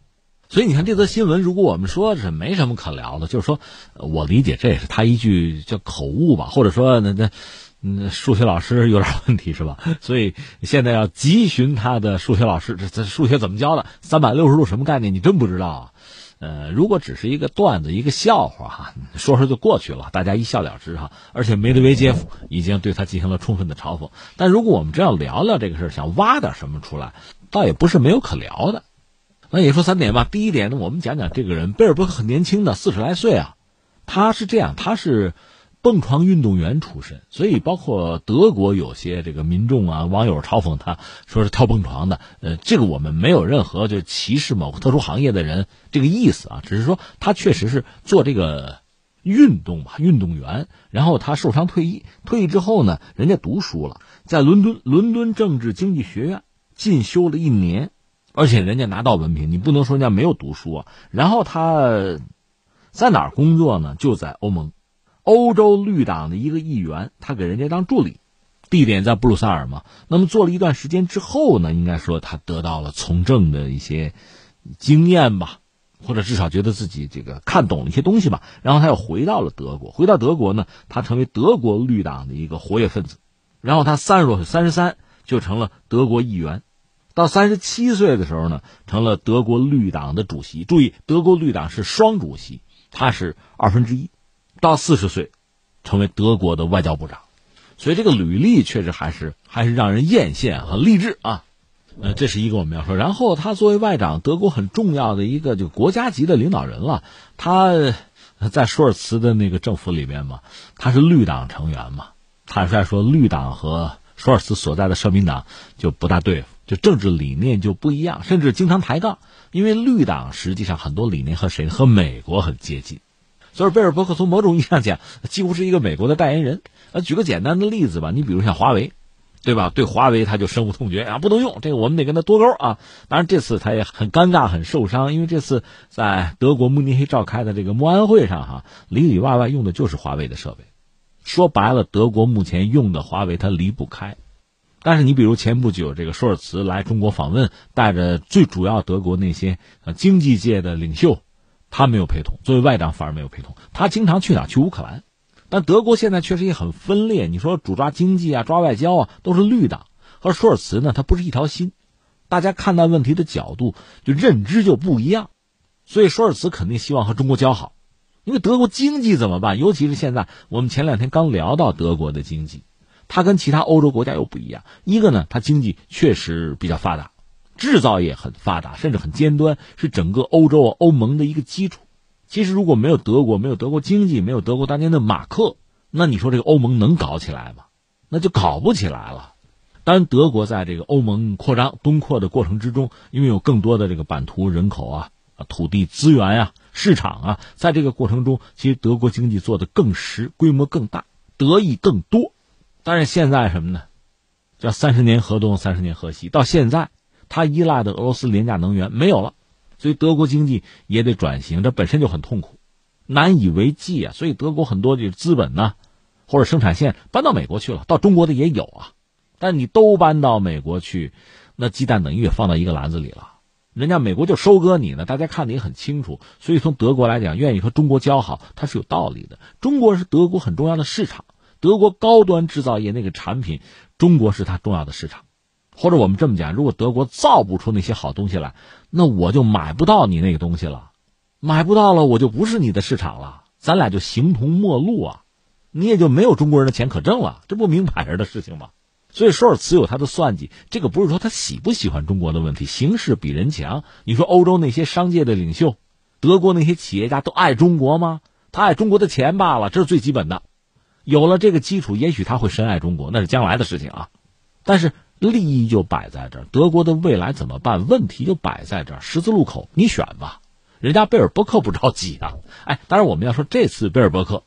所以你看这则新闻，如果我们说是没什么可聊的，就是说我理解这也是他一句叫口误吧，或者说那那。嗯，数学老师有点问题是吧？所以现在要急寻他的数学老师，这这数学怎么教的？三百六十度什么概念？你真不知道啊？呃，如果只是一个段子、一个笑话哈，说说就过去了，大家一笑了之哈。而且梅德韦杰夫已经对他进行了充分的嘲讽。但如果我们真要聊聊这个事儿，想挖点什么出来，倒也不是没有可聊的。那也说三点吧。第一点呢，我们讲讲这个人，贝尔伯克很年轻的，四十来岁啊。他是这样，他是。蹦床运动员出身，所以包括德国有些这个民众啊、网友嘲讽他，说是跳蹦床的。呃，这个我们没有任何就歧视某个特殊行业的人这个意思啊，只是说他确实是做这个运动嘛，运动员。然后他受伤退役，退役之后呢，人家读书了，在伦敦伦敦政治经济学院进修了一年，而且人家拿到文凭，你不能说人家没有读书啊。然后他在哪儿工作呢？就在欧盟。欧洲绿党的一个议员，他给人家当助理，地点在布鲁塞尔嘛。那么做了一段时间之后呢，应该说他得到了从政的一些经验吧，或者至少觉得自己这个看懂了一些东西吧。然后他又回到了德国，回到德国呢，他成为德国绿党的一个活跃分子。然后他三十多岁，三十三就成了德国议员，到三十七岁的时候呢，成了德国绿党的主席。注意，德国绿党是双主席，他是二分之一。到四十岁，成为德国的外交部长，所以这个履历确实还是还是让人艳羡和励志啊。呃，这是一个我们要说。然后他作为外长，德国很重要的一个就国家级的领导人了。他在舒尔茨的那个政府里面嘛，他是绿党成员嘛。坦率说，绿党和舒尔茨所在的社民党就不大对付，就政治理念就不一样，甚至经常抬杠。因为绿党实际上很多理念和谁和美国很接近。所以贝尔伯克从某种意义上讲，几乎是一个美国的代言人。呃，举个简单的例子吧，你比如像华为，对吧？对华为他就深恶痛绝啊，不能用这个，我们得跟他脱钩啊。当然这次他也很尴尬、很受伤，因为这次在德国慕尼黑召开的这个慕安会上，哈，里里外外用的就是华为的设备。说白了，德国目前用的华为它离不开。但是你比如前不久这个舒尔茨来中国访问，带着最主要德国那些呃经济界的领袖。他没有陪同，作为外长反而没有陪同。他经常去哪？去乌克兰。但德国现在确实也很分裂。你说主抓经济啊，抓外交啊，都是绿党。和舒尔茨呢，他不是一条心。大家看待问题的角度就认知就不一样。所以舒尔茨肯定希望和中国交好，因为德国经济怎么办？尤其是现在，我们前两天刚聊到德国的经济，它跟其他欧洲国家又不一样。一个呢，它经济确实比较发达。制造业很发达，甚至很尖端，是整个欧洲、欧盟的一个基础。其实如果没有德国，没有德国经济，没有德国当年的马克，那你说这个欧盟能搞起来吗？那就搞不起来了。当然，德国在这个欧盟扩张、东扩的过程之中，因为有更多的这个版图、人口啊、土地资源呀、市场啊，在这个过程中，其实德国经济做得更实，规模更大，得益更多。但是现在什么呢？叫三十年河东，三十年河西，到现在。他依赖的俄罗斯廉价能源没有了，所以德国经济也得转型，这本身就很痛苦，难以为继啊。所以德国很多的资本呢，或者生产线搬到美国去了，到中国的也有啊。但你都搬到美国去，那鸡蛋等于也放到一个篮子里了。人家美国就收割你呢，大家看的也很清楚。所以从德国来讲，愿意和中国交好，它是有道理的。中国是德国很重要的市场，德国高端制造业那个产品，中国是它重要的市场。或者我们这么讲，如果德国造不出那些好东西来，那我就买不到你那个东西了，买不到了，我就不是你的市场了，咱俩就形同陌路啊，你也就没有中国人的钱可挣了，这不明摆着的事情吗？所以舒尔茨有他的算计，这个不是说他喜不喜欢中国的问题，形势比人强。你说欧洲那些商界的领袖，德国那些企业家都爱中国吗？他爱中国的钱罢了，这是最基本的。有了这个基础，也许他会深爱中国，那是将来的事情啊。但是。利益就摆在这儿，德国的未来怎么办？问题就摆在这儿，十字路口，你选吧。人家贝尔伯克不着急啊。哎，当然我们要说，这次贝尔伯克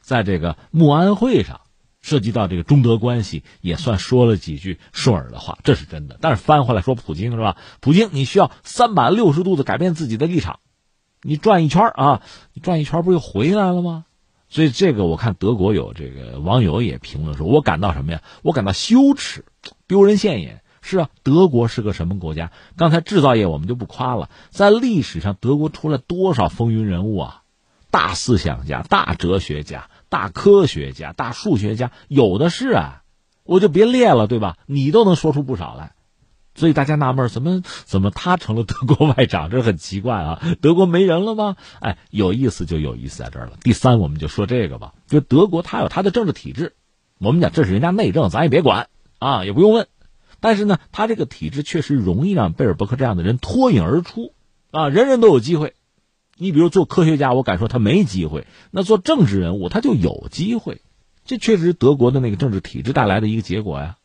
在这个慕安会上涉及到这个中德关系，也算说了几句顺耳的话，这是真的。但是翻回来说，普京是吧？普京，你需要三百六十度的改变自己的立场，你转一圈啊，你转一圈不就回来了吗？所以这个我看德国有这个网友也评论说，我感到什么呀？我感到羞耻。丢人现眼是啊，德国是个什么国家？刚才制造业我们就不夸了，在历史上德国出了多少风云人物啊？大思想家、大哲学家、大科学家、大数学家，有的是啊，我就别列了，对吧？你都能说出不少来，所以大家纳闷，怎么怎么他成了德国外长？这很奇怪啊！德国没人了吗？哎，有意思就有意思在这儿了。第三，我们就说这个吧，就德国它有它的政治体制，我们讲这是人家内政，咱也别管。啊，也不用问，但是呢，他这个体制确实容易让贝尔伯克这样的人脱颖而出，啊，人人都有机会，你比如做科学家，我敢说他没机会；那做政治人物，他就有机会。这确实是德国的那个政治体制带来的一个结果呀。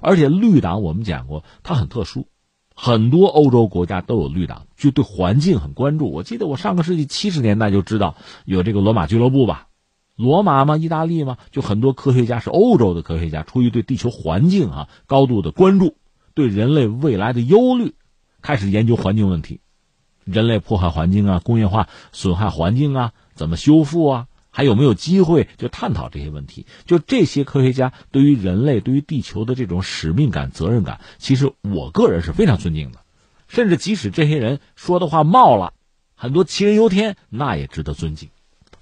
而且绿党我们讲过，它很特殊，很多欧洲国家都有绿党，就对环境很关注。我记得我上个世纪七十年代就知道有这个罗马俱乐部吧，罗马嘛，意大利嘛，就很多科学家是欧洲的科学家，出于对地球环境啊高度的关注，对人类未来的忧虑，开始研究环境问题。人类破坏环境啊，工业化损害环境啊，怎么修复啊？还有没有机会就探讨这些问题？就这些科学家对于人类、对于地球的这种使命感、责任感，其实我个人是非常尊敬的。甚至即使这些人说的话冒了，很多杞人忧天，那也值得尊敬。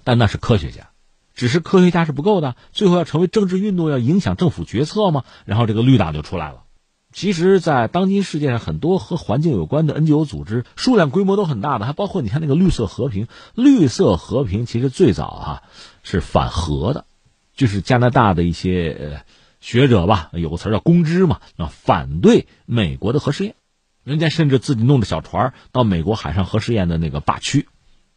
但那是科学家，只是科学家是不够的，最后要成为政治运动，要影响政府决策吗？然后这个绿党就出来了。其实，在当今世界上，很多和环境有关的 NGO 组织数量规模都很大的，还包括你看那个绿色和平。绿色和平其实最早啊是反核的，就是加拿大的一些学者吧，有个词叫公知嘛，啊，反对美国的核试验。人家甚至自己弄着小船到美国海上核试验的那个靶区，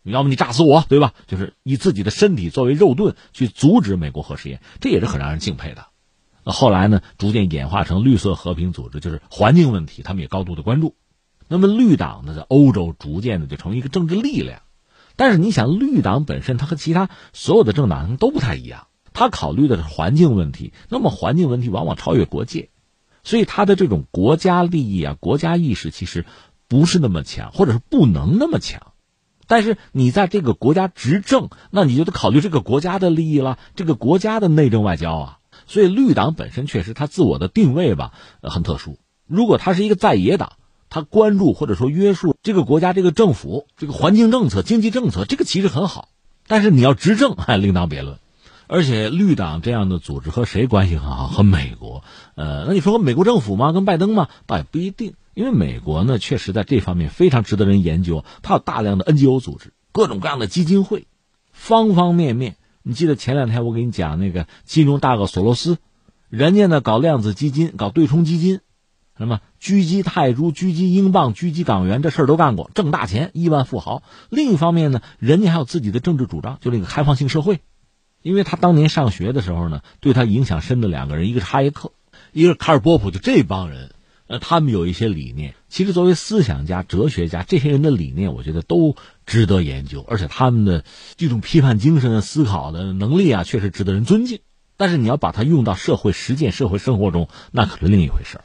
要么你炸死我，对吧？就是以自己的身体作为肉盾去阻止美国核试验，这也是很让人敬佩的。那后来呢？逐渐演化成绿色和平组织，就是环境问题，他们也高度的关注。那么绿党呢，在欧洲逐渐的就成为一个政治力量。但是你想，绿党本身它和其他所有的政党都不太一样，它考虑的是环境问题。那么环境问题往往超越国界，所以它的这种国家利益啊、国家意识其实不是那么强，或者是不能那么强。但是你在这个国家执政，那你就得考虑这个国家的利益了，这个国家的内政外交啊。所以绿党本身确实它自我的定位吧，很特殊。如果它是一个在野党，它关注或者说约束这个国家、这个政府、这个环境政策、经济政策，这个其实很好。但是你要执政，还 另当别论。而且绿党这样的组织和谁关系很好？和美国。呃，那你说和美国政府吗？跟拜登吗？倒也不一定。因为美国呢，确实在这方面非常值得人研究。它有大量的 NGO 组织，各种各样的基金会，方方面面。你记得前两天我给你讲那个金融大鳄索罗斯，人家呢搞量子基金、搞对冲基金，什么狙击泰铢、狙击英镑、狙击港元，这事儿都干过，挣大钱，亿万富豪。另一方面呢，人家还有自己的政治主张，就那个开放性社会。因为他当年上学的时候呢，对他影响深的两个人，一个是哈耶克，一个是卡尔波普，就这帮人。呃，他们有一些理念，其实作为思想家、哲学家，这些人的理念，我觉得都值得研究，而且他们的这种批判精神、思考的能力啊，确实值得人尊敬。但是你要把它用到社会实践、社会生活中，那可是另一回事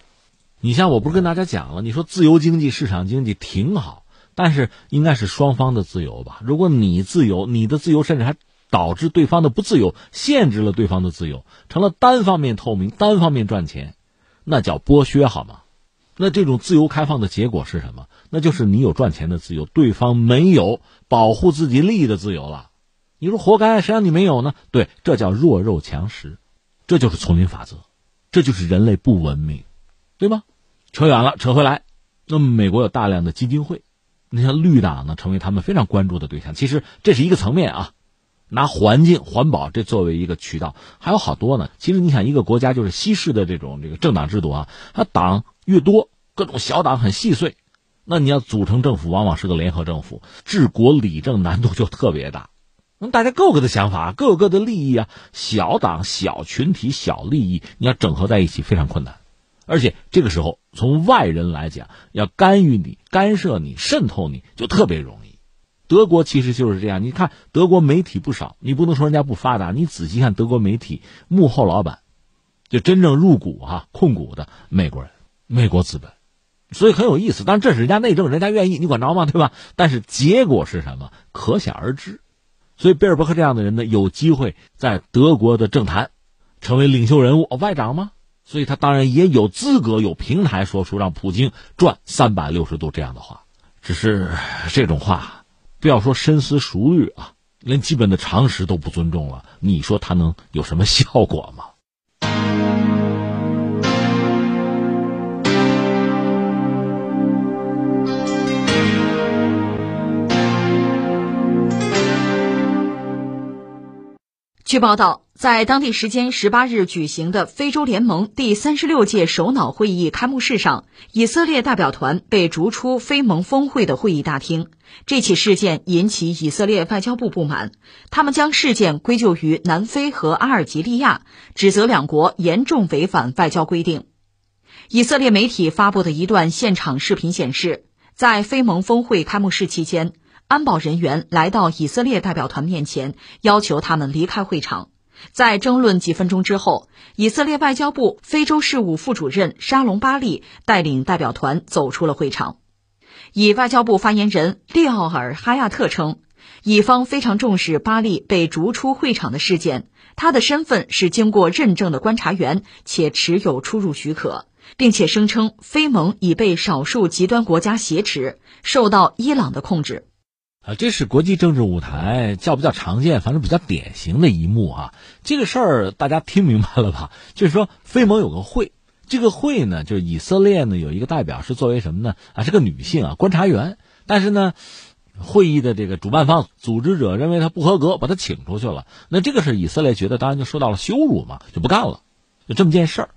你像我不是跟大家讲了，你说自由经济、市场经济挺好，但是应该是双方的自由吧？如果你自由，你的自由甚至还导致对方的不自由，限制了对方的自由，成了单方面透明、单方面赚钱，那叫剥削，好吗？那这种自由开放的结果是什么？那就是你有赚钱的自由，对方没有保护自己利益的自由了。你说活该，谁让你没有呢？对，这叫弱肉强食，这就是丛林法则，这就是人类不文明，对吗？扯远了，扯回来。那么美国有大量的基金会，你像绿党呢，成为他们非常关注的对象。其实这是一个层面啊，拿环境环保这作为一个渠道，还有好多呢。其实你想，一个国家就是西式的这种这个政党制度啊，它党。越多，各种小党很细碎，那你要组成政府，往往是个联合政府，治国理政难度就特别大。那大家各个的想法，各个的利益啊，小党、小群体、小利益，你要整合在一起非常困难。而且这个时候，从外人来讲，要干预你、干涉你、渗透你就特别容易。德国其实就是这样，你看德国媒体不少，你不能说人家不发达，你仔细看德国媒体幕后老板，就真正入股哈控股的美国人。美国资本，所以很有意思。但这是人家内政，人家愿意，你管着吗？对吧？但是结果是什么，可想而知。所以贝尔伯克这样的人呢，有机会在德国的政坛成为领袖人物，外长吗？所以他当然也有资格、有平台说出让普京转三百六十度这样的话。只是这种话，不要说深思熟虑啊，连基本的常识都不尊重了，你说他能有什么效果吗？据报道，在当地时间十八日举行的非洲联盟第三十六届首脑会议开幕式上，以色列代表团被逐出非盟峰会的会议大厅，这起事件引起以色列外交部不满，他们将事件归咎于南非和阿尔及利亚，指责两国严重违反外交规定。以色列媒体发布的一段现场视频显示，在非盟峰会开幕式期间，安保人员来到以色列代表团面前，要求他们离开会场。在争论几分钟之后，以色列外交部非洲事务副主任沙龙巴利带领代表团走出了会场。以外交部发言人利奥尔哈亚特称，以方非常重视巴利被逐出会场的事件，他的身份是经过认证的观察员，且持有出入许可，并且声称非盟已被少数极端国家挟持，受到伊朗的控制。啊，这是国际政治舞台叫不叫常见，反正比较典型的一幕啊。这个事儿大家听明白了吧？就是说，非盟有个会，这个会呢，就是以色列呢有一个代表是作为什么呢？啊，是个女性啊，观察员。但是呢，会议的这个主办方、组织者认为她不合格，把她请出去了。那这个是以色列觉得当然就受到了羞辱嘛，就不干了，就这么件事儿。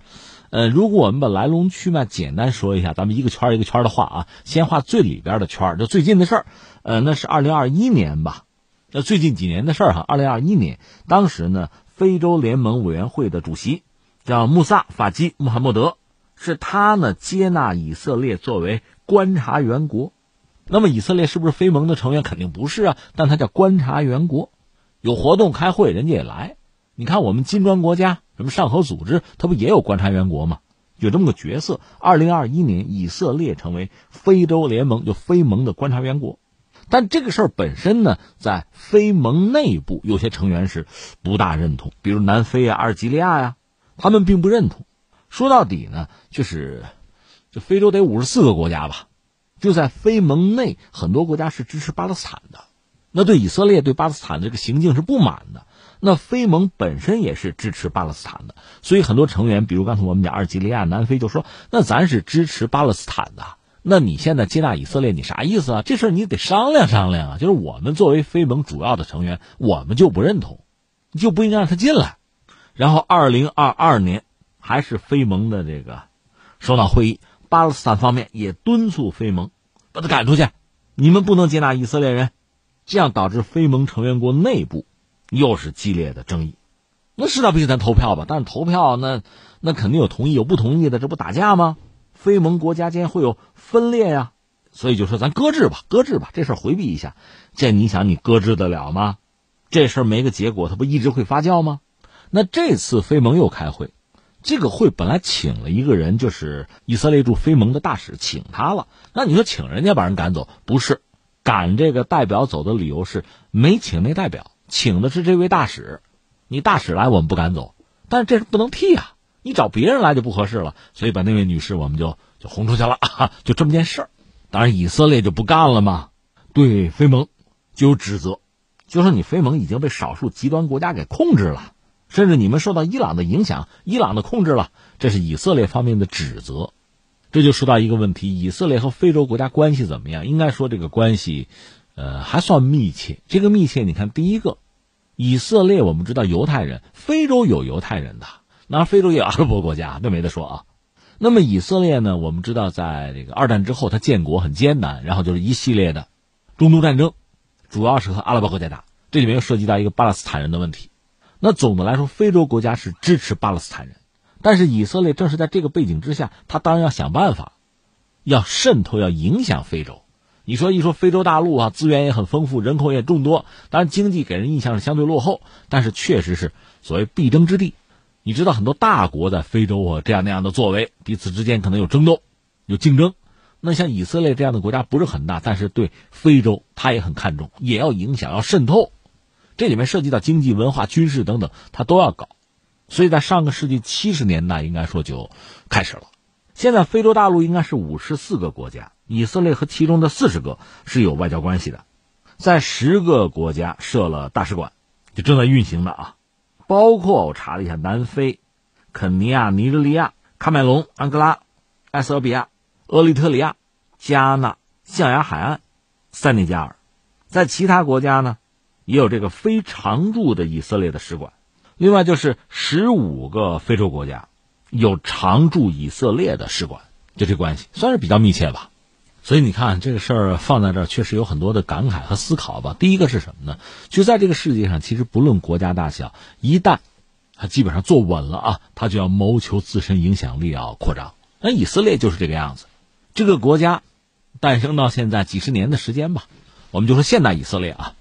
呃，如果我们把来龙去脉简单说一下，咱们一个圈一个圈的画啊，先画最里边的圈，就最近的事儿。呃，那是二零二一年吧，那最近几年的事儿哈。二零二一年，当时呢，非洲联盟委员会的主席叫穆萨法基穆罕默德，是他呢接纳以色列作为观察员国。那么以色列是不是非盟的成员？肯定不是啊，但他叫观察员国，有活动开会，人家也来。你看我们金砖国家。什么上合组织，它不也有观察员国吗？有这么个角色。二零二一年，以色列成为非洲联盟就非盟的观察员国，但这个事儿本身呢，在非盟内部有些成员是不大认同，比如南非啊、阿尔及利亚呀，他们并不认同。说到底呢，就是这非洲得五十四个国家吧，就在非盟内，很多国家是支持巴勒斯坦的，那对以色列对巴勒斯坦这个行径是不满的。那非盟本身也是支持巴勒斯坦的，所以很多成员，比如刚才我们讲阿尔及利亚、南非，就说：“那咱是支持巴勒斯坦的，那你现在接纳以色列，你啥意思啊？这事儿你得商量商量啊！就是我们作为非盟主要的成员，我们就不认同，就不应该让他进来。然后，二零二二年还是非盟的这个首脑会议，巴勒斯坦方面也敦促非盟把他赶出去，你们不能接纳以色列人，这样导致非盟成员国内部。又是激烈的争议，那势必须咱投票吧？但是投票那那肯定有同意有不同意的，这不打架吗？非盟国家间会有分裂呀，所以就说咱搁置吧，搁置吧，这事回避一下。这你想你搁置得了吗？这事儿没个结果，它不一直会发酵吗？那这次非盟又开会，这个会本来请了一个人，就是以色列驻非盟的大使，请他了。那你说请人家把人赶走，不是赶这个代表走的理由是没请那代表。请的是这位大使，你大使来我们不敢走，但是这是不能替啊，你找别人来就不合适了，所以把那位女士我们就就轰出去了，就这么件事儿。当然以色列就不干了嘛，对非盟就有指责，就说你非盟已经被少数极端国家给控制了，甚至你们受到伊朗的影响、伊朗的控制了，这是以色列方面的指责。这就说到一个问题：以色列和非洲国家关系怎么样？应该说这个关系。呃，还算密切。这个密切，你看，第一个，以色列我们知道犹太人，非洲有犹太人的，那非洲也有阿拉伯国家，那没得说啊。那么以色列呢，我们知道，在这个二战之后，它建国很艰难，然后就是一系列的中东战争，主要是和阿拉伯国家打，这里面又涉及到一个巴勒斯坦人的问题。那总的来说，非洲国家是支持巴勒斯坦人，但是以色列正是在这个背景之下，他当然要想办法，要渗透，要影响非洲。你说一说非洲大陆啊，资源也很丰富，人口也众多，当然经济给人印象是相对落后，但是确实是所谓必争之地。你知道很多大国在非洲啊这样那样的作为，彼此之间可能有争斗、有竞争。那像以色列这样的国家不是很大，但是对非洲他也很看重，也要影响、要渗透。这里面涉及到经济、文化、军事等等，他都要搞。所以在上个世纪七十年代，应该说就开始了。现在非洲大陆应该是五十四个国家。以色列和其中的四十个是有外交关系的，在十个国家设了大使馆，就正在运行的啊，包括我查了一下，南非、肯尼亚、尼日利亚、喀麦隆、安哥拉、埃塞俄比亚、厄立特里亚、加纳、象牙海岸、塞内加尔，在其他国家呢，也有这个非常驻的以色列的使馆，另外就是十五个非洲国家有常驻以色列的使馆，就这关系算是比较密切吧。所以你看这个事儿放在这儿，确实有很多的感慨和思考吧。第一个是什么呢？就在这个世界上，其实不论国家大小，一旦他基本上坐稳了啊，他就要谋求自身影响力要扩张。那以色列就是这个样子，这个国家诞生到现在几十年的时间吧，我们就说现代以色列啊，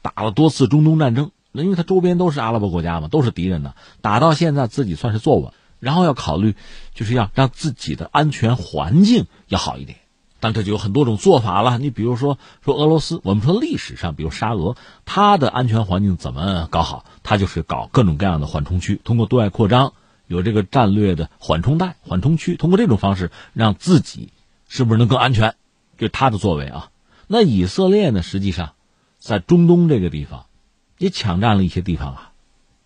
打了多次中东战争，那因为它周边都是阿拉伯国家嘛，都是敌人呢，打到现在自己算是坐稳，然后要考虑就是要让自己的安全环境要好一点。但这就有很多种做法了。你比如说，说俄罗斯，我们说历史上，比如沙俄，它的安全环境怎么搞好？它就是搞各种各样的缓冲区，通过对外扩张，有这个战略的缓冲带、缓冲区，通过这种方式让自己是不是能更安全？这是他的作为啊。那以色列呢？实际上，在中东这个地方也抢占了一些地方啊。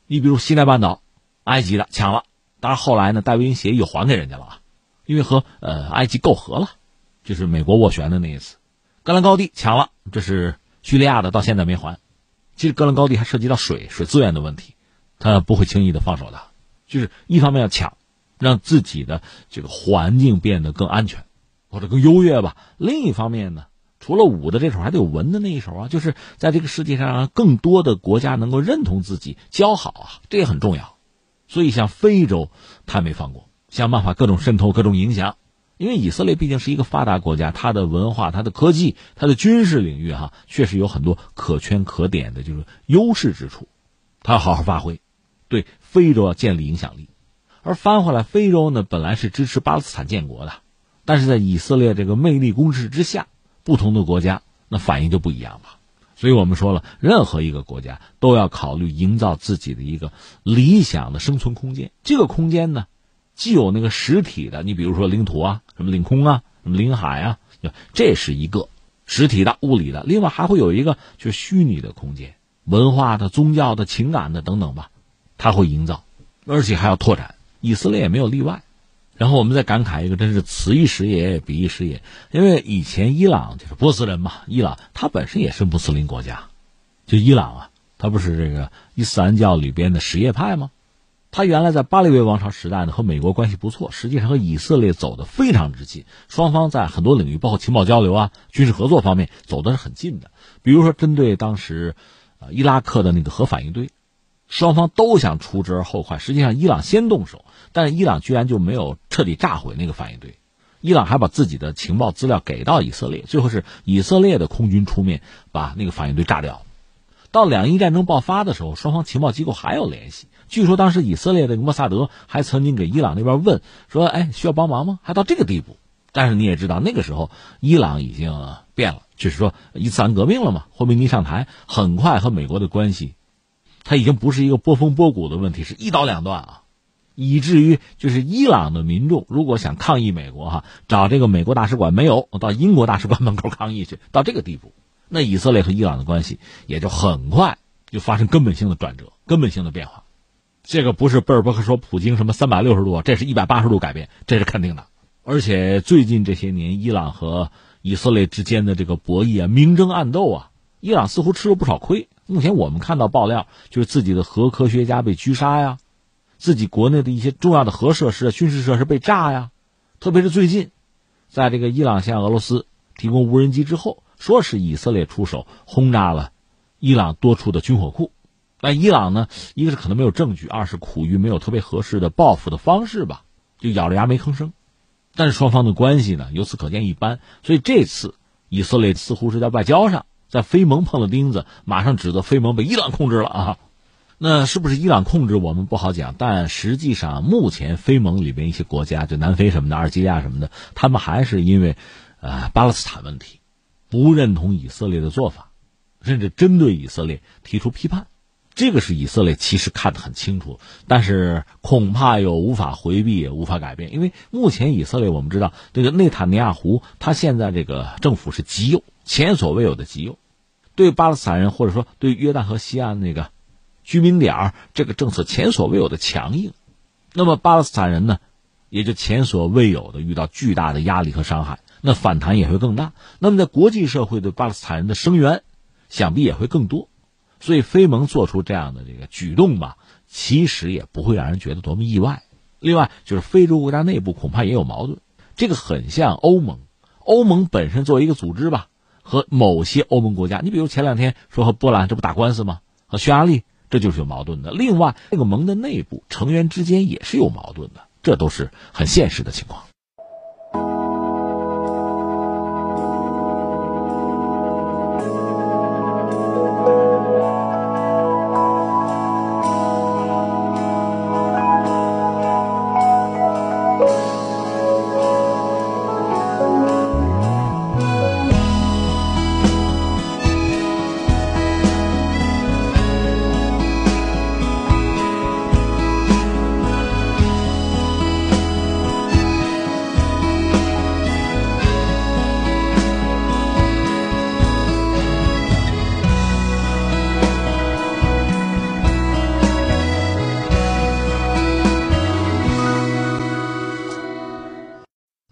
你比如西奈半岛，埃及的抢了，当然后来呢，戴维营协议又还给人家了啊，因为和呃埃及媾和了。就是美国斡旋的那一次，戈兰高地抢了，这是叙利亚的，到现在没还。其实戈兰高地还涉及到水水资源的问题，他不会轻易的放手的。就是一方面要抢，让自己的这个环境变得更安全或者更优越吧。另一方面呢，除了武的这手，还得有文的那一手啊。就是在这个世界上，让更多的国家能够认同自己，交好啊，这也很重要。所以像非洲，他没放过，想办法各种渗透、各种影响。因为以色列毕竟是一个发达国家，它的文化、它的科技、它的军事领域，哈，确实有很多可圈可点的，就是优势之处，它要好好发挥，对非洲要建立影响力。而翻回来，非洲呢本来是支持巴勒斯坦建国的，但是在以色列这个魅力攻势之下，不同的国家那反应就不一样了。所以我们说了，任何一个国家都要考虑营造自己的一个理想的生存空间，这个空间呢。既有那个实体的，你比如说领土啊，什么领空啊，什么领海啊，这是一个实体的、物理的。另外还会有一个就是虚拟的空间，文化的、宗教的、情感的等等吧，它会营造，而且还要拓展。以色列也没有例外。然后我们再感慨一个，真是此一时也，彼一时也。因为以前伊朗就是波斯人嘛，伊朗它本身也是穆斯林国家，就伊朗啊，它不是这个伊斯兰教里边的什叶派吗？他原来在巴列维王朝时代呢，和美国关系不错，实际上和以色列走得非常之近，双方在很多领域，包括情报交流啊、军事合作方面走的是很近的。比如说，针对当时，呃，伊拉克的那个核反应堆，双方都想除之而后快。实际上，伊朗先动手，但是伊朗居然就没有彻底炸毁那个反应堆，伊朗还把自己的情报资料给到以色列，最后是以色列的空军出面把那个反应堆炸掉。到两伊战争爆发的时候，双方情报机构还有联系。据说当时以色列的莫萨德还曾经给伊朗那边问说：“哎，需要帮忙吗？”还到这个地步。但是你也知道，那个时候伊朗已经变了，就是说伊斯兰革命了嘛。霍梅尼上台，很快和美国的关系，他已经不是一个波峰波谷的问题，是一刀两断啊。以至于就是伊朗的民众如果想抗议美国哈，找这个美国大使馆没有，到英国大使馆门口抗议去，到这个地步，那以色列和伊朗的关系也就很快就发生根本性的转折，根本性的变化。这个不是贝尔伯克说普京什么三百六十度，这是一百八十度改变，这是肯定的。而且最近这些年，伊朗和以色列之间的这个博弈啊，明争暗斗啊，伊朗似乎吃了不少亏。目前我们看到爆料，就是自己的核科学家被狙杀呀，自己国内的一些重要的核设施、军事设施被炸呀。特别是最近，在这个伊朗向俄罗斯提供无人机之后，说是以色列出手轰炸了伊朗多处的军火库。那伊朗呢？一个是可能没有证据，二是苦于没有特别合适的报复的方式吧，就咬着牙没吭声。但是双方的关系呢，由此可见一般。所以这次以色列似乎是在外交上，在非盟碰了钉子，马上指责非盟被伊朗控制了啊。那是不是伊朗控制我们不好讲，但实际上目前非盟里边一些国家，就南非什么的、阿尔及利亚什么的，他们还是因为，呃，巴勒斯坦问题，不认同以色列的做法，甚至针对以色列提出批判。这个是以色列其实看得很清楚，但是恐怕又无法回避，也无法改变。因为目前以色列我们知道，这个内塔尼亚胡他现在这个政府是极右，前所未有的极右，对巴勒斯坦人或者说对约旦河西岸那个居民点这个政策前所未有的强硬，那么巴勒斯坦人呢，也就前所未有的遇到巨大的压力和伤害，那反弹也会更大。那么在国际社会对巴勒斯坦人的声援，想必也会更多。所以，非盟做出这样的这个举动吧，其实也不会让人觉得多么意外。另外，就是非洲国家内部恐怕也有矛盾，这个很像欧盟。欧盟本身作为一个组织吧，和某些欧盟国家，你比如前两天说和波兰这不打官司吗？和匈牙利这就是有矛盾的。另外，这个盟的内部成员之间也是有矛盾的，这都是很现实的情况。